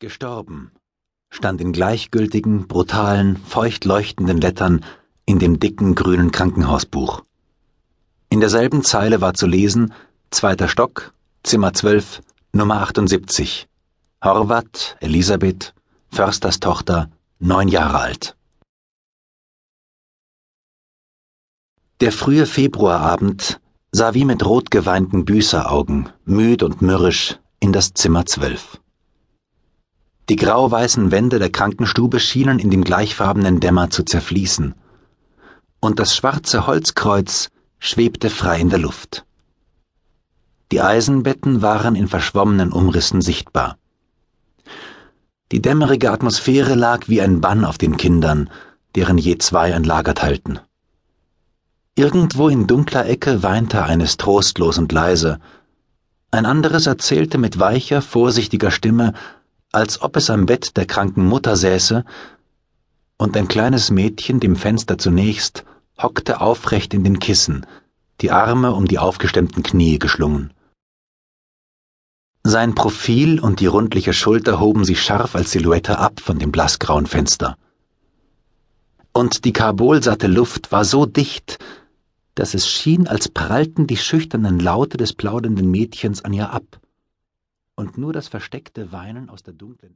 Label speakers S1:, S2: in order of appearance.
S1: Gestorben stand in gleichgültigen, brutalen, feucht leuchtenden Lettern in dem dicken grünen Krankenhausbuch. In derselben Zeile war zu lesen Zweiter Stock, Zimmer 12, Nummer 78. Horvath, Elisabeth, Försters Tochter, neun Jahre alt. Der frühe Februarabend sah wie mit rot geweinten Büßeraugen, müd und mürrisch, in das Zimmer 12. Die grau-weißen Wände der Krankenstube schienen in dem gleichfarbenen Dämmer zu zerfließen, und das schwarze Holzkreuz schwebte frei in der Luft. Die Eisenbetten waren in verschwommenen Umrissen sichtbar. Die dämmerige Atmosphäre lag wie ein Bann auf den Kindern, deren je zwei entlagert halten. Irgendwo in dunkler Ecke weinte eines trostlos und leise, ein anderes erzählte mit weicher, vorsichtiger Stimme als ob es am Bett der kranken Mutter säße, und ein kleines Mädchen dem Fenster zunächst hockte aufrecht in den Kissen, die Arme um die aufgestemmten Knie geschlungen. Sein Profil und die rundliche Schulter hoben sich scharf als Silhouette ab von dem blassgrauen Fenster. Und die karbolsatte Luft war so dicht, dass es schien, als prallten die schüchternen Laute des plaudernden Mädchens an ihr ab und nur das versteckte Weinen aus der dunklen